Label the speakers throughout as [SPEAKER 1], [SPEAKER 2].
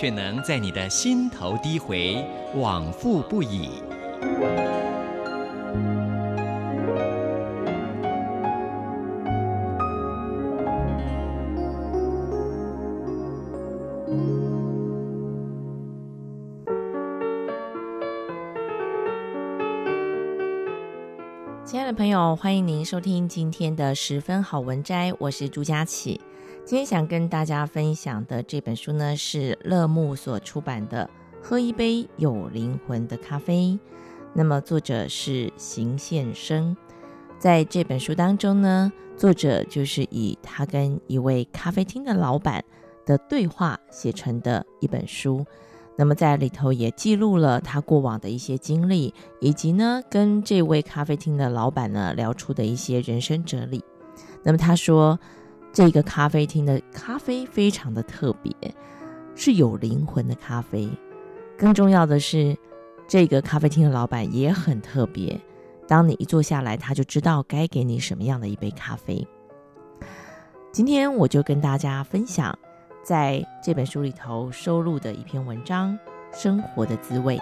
[SPEAKER 1] 却能在你的心头低回，往复不已。
[SPEAKER 2] 的朋友，欢迎您收听今天的十分好文摘，我是朱佳琪。今天想跟大家分享的这本书呢，是乐木所出版的《喝一杯有灵魂的咖啡》。那么作者是邢宪生，在这本书当中呢，作者就是以他跟一位咖啡厅的老板的对话写成的一本书。那么在里头也记录了他过往的一些经历，以及呢跟这位咖啡厅的老板呢聊出的一些人生哲理。那么他说。这个咖啡厅的咖啡非常的特别，是有灵魂的咖啡。更重要的是，这个咖啡厅的老板也很特别。当你一坐下来，他就知道该给你什么样的一杯咖啡。今天我就跟大家分享，在这本书里头收录的一篇文章《生活的滋味》。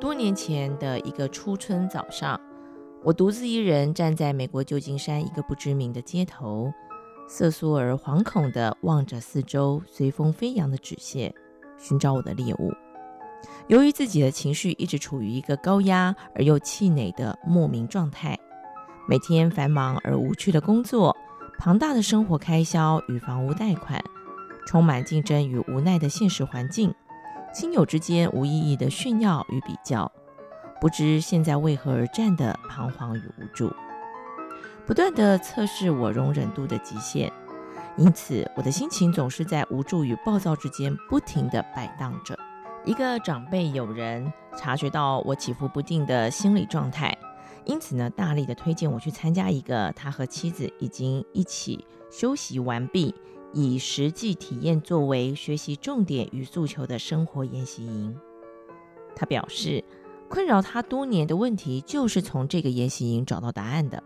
[SPEAKER 2] 多年前的一个初春早上，我独自一人站在美国旧金山一个不知名的街头，瑟缩而惶恐地望着四周随风飞扬的纸屑，寻找我的猎物。由于自己的情绪一直处于一个高压而又气馁的莫名状态，每天繁忙而无趣的工作，庞大的生活开销与房屋贷款，充满竞争与无奈的现实环境。亲友之间无意义的炫耀与比较，不知现在为何而战的彷徨与无助，不断地测试我容忍度的极限，因此我的心情总是在无助与暴躁之间不停地摆荡着。一个长辈友人察觉到我起伏不定的心理状态，因此呢，大力的推荐我去参加一个他和妻子已经一起休息完毕。以实际体验作为学习重点与诉求的生活研习营，他表示，困扰他多年的问题就是从这个研习营找到答案的。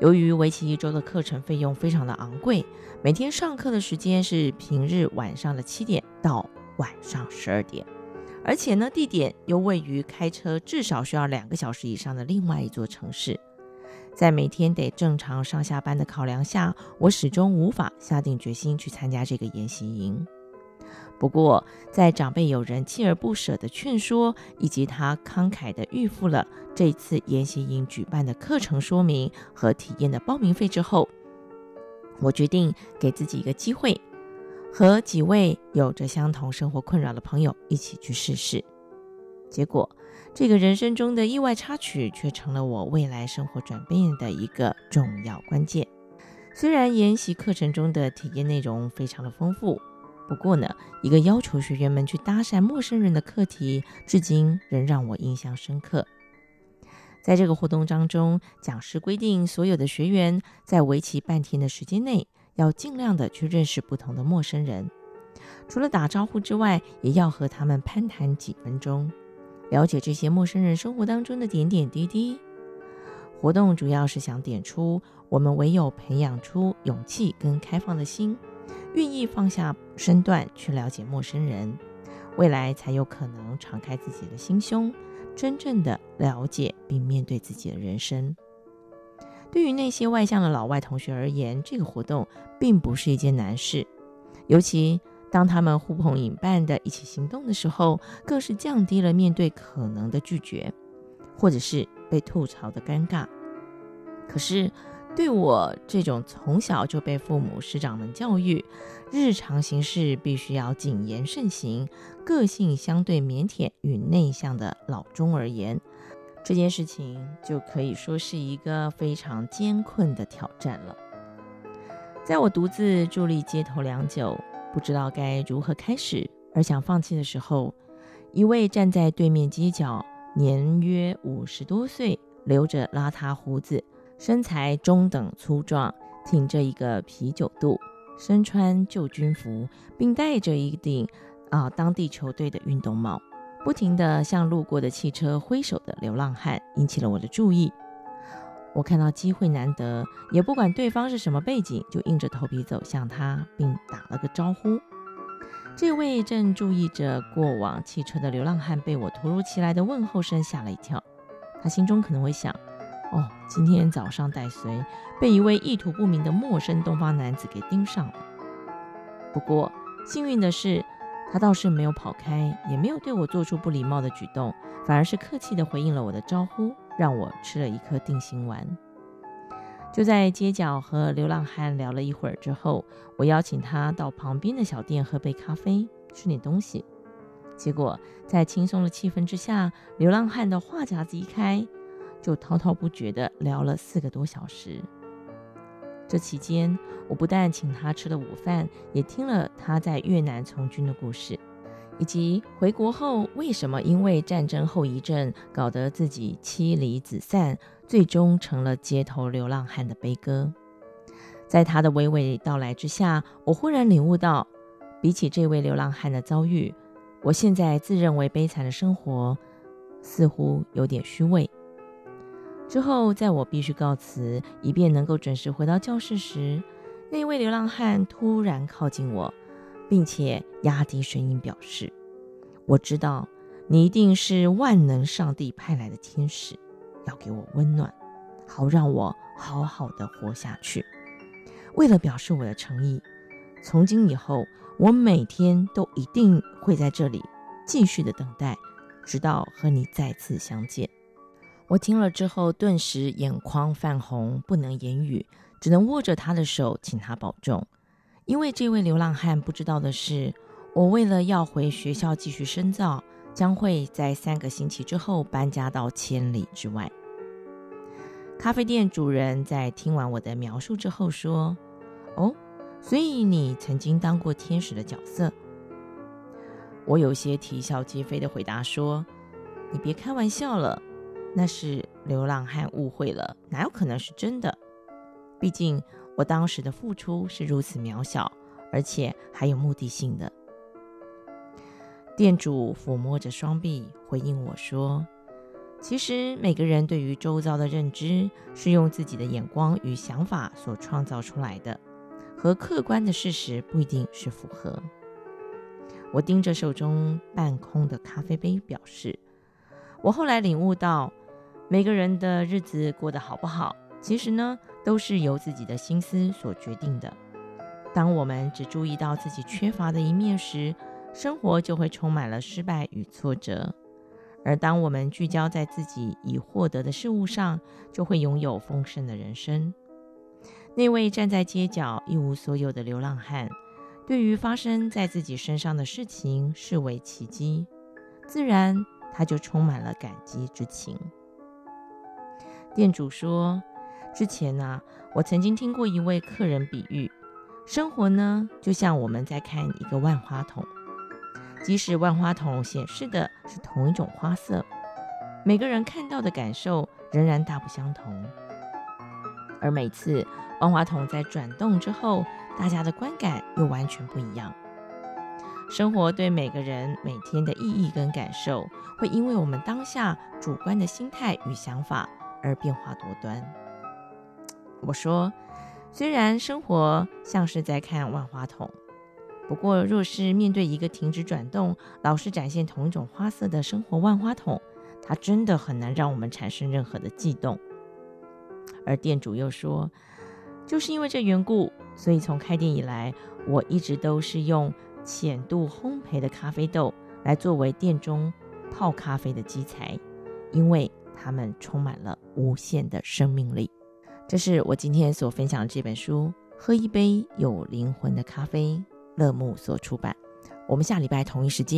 [SPEAKER 2] 由于为期一周的课程费用非常的昂贵，每天上课的时间是平日晚上的七点到晚上十二点，而且呢，地点又位于开车至少需要两个小时以上的另外一座城市。在每天得正常上下班的考量下，我始终无法下定决心去参加这个研习营。不过，在长辈友人锲而不舍的劝说，以及他慷慨的预付了这次研习营举办的课程说明和体验的报名费之后，我决定给自己一个机会，和几位有着相同生活困扰的朋友一起去试试。结果，这个人生中的意外插曲却成了我未来生活转变的一个重要关键。虽然研习课程中的体验内容非常的丰富，不过呢，一个要求学员们去搭讪陌生人的课题，至今仍让我印象深刻。在这个活动当中，讲师规定所有的学员在为期半天的时间内，要尽量的去认识不同的陌生人，除了打招呼之外，也要和他们攀谈几分钟。了解这些陌生人生活当中的点点滴滴。活动主要是想点出，我们唯有培养出勇气跟开放的心，愿意放下身段去了解陌生人，未来才有可能敞开自己的心胸，真正的了解并面对自己的人生。对于那些外向的老外同学而言，这个活动并不是一件难事，尤其。当他们呼朋引伴的一起行动的时候，更是降低了面对可能的拒绝，或者是被吐槽的尴尬。可是，对我这种从小就被父母师长们教育，日常行事必须要谨言慎行，个性相对腼腆与内向的老中而言，这件事情就可以说是一个非常艰困的挑战了。在我独自伫立街头良久，不知道该如何开始，而想放弃的时候，一位站在对面街角，年约五十多岁，留着邋遢胡子，身材中等粗壮，挺着一个啤酒肚，身穿旧军服，并戴着一顶啊当地球队的运动帽，不停地向路过的汽车挥手的流浪汉，引起了我的注意。我看到机会难得，也不管对方是什么背景，就硬着头皮走向他，并打了个招呼。这位正注意着过往汽车的流浪汉被我突如其来的问候声吓了一跳。他心中可能会想：哦，今天早上带随被一位意图不明的陌生东方男子给盯上了。不过幸运的是，他倒是没有跑开，也没有对我做出不礼貌的举动，反而是客气地回应了我的招呼，让我吃了一颗定心丸。就在街角和流浪汉聊了一会儿之后，我邀请他到旁边的小店喝杯咖啡，吃点东西。结果在轻松的气氛之下，流浪汉的话匣子一开，就滔滔不绝地聊了四个多小时。这期间，我不但请他吃了午饭，也听了他在越南从军的故事，以及回国后为什么因为战争后遗症搞得自己妻离子散，最终成了街头流浪汉的悲歌。在他的娓娓道来之下，我忽然领悟到，比起这位流浪汉的遭遇，我现在自认为悲惨的生活，似乎有点虚伪。之后，在我必须告辞，以便能够准时回到教室时，那位流浪汉突然靠近我，并且压低声音表示：“我知道你一定是万能上帝派来的天使，要给我温暖，好让我好好的活下去。为了表示我的诚意，从今以后，我每天都一定会在这里继续的等待，直到和你再次相见。”我听了之后，顿时眼眶泛红，不能言语，只能握着他的手，请他保重。因为这位流浪汉不知道的是，我为了要回学校继续深造，将会在三个星期之后搬家到千里之外。咖啡店主人在听完我的描述之后说：“哦，所以你曾经当过天使的角色？”我有些啼笑皆非地回答说：“你别开玩笑了。”那是流浪汉误会了，哪有可能是真的？毕竟我当时的付出是如此渺小，而且还有目的性的。店主抚摸着双臂，回应我说：“其实每个人对于周遭的认知是用自己的眼光与想法所创造出来的，和客观的事实不一定是符合。”我盯着手中半空的咖啡杯，表示：“我后来领悟到。”每个人的日子过得好不好，其实呢，都是由自己的心思所决定的。当我们只注意到自己缺乏的一面时，生活就会充满了失败与挫折；而当我们聚焦在自己已获得的事物上，就会拥有丰盛的人生。那位站在街角一无所有的流浪汉，对于发生在自己身上的事情视为奇迹，自然他就充满了感激之情。店主说：“之前呢、我曾经听过一位客人比喻，生活呢，就像我们在看一个万花筒，即使万花筒显示的是同一种花色，每个人看到的感受仍然大不相同。而每次万花筒在转动之后，大家的观感又完全不一样。生活对每个人每天的意义跟感受，会因为我们当下主观的心态与想法。”而变化多端。我说，虽然生活像是在看万花筒，不过若是面对一个停止转动、老是展现同一种花色的生活万花筒，它真的很难让我们产生任何的悸动。而店主又说，就是因为这缘故，所以从开店以来，我一直都是用浅度烘焙的咖啡豆来作为店中泡咖啡的基材，因为。它们充满了无限的生命力。这是我今天所分享的这本书《喝一杯有灵魂的咖啡》，乐木所出版。我们下礼拜同一时间。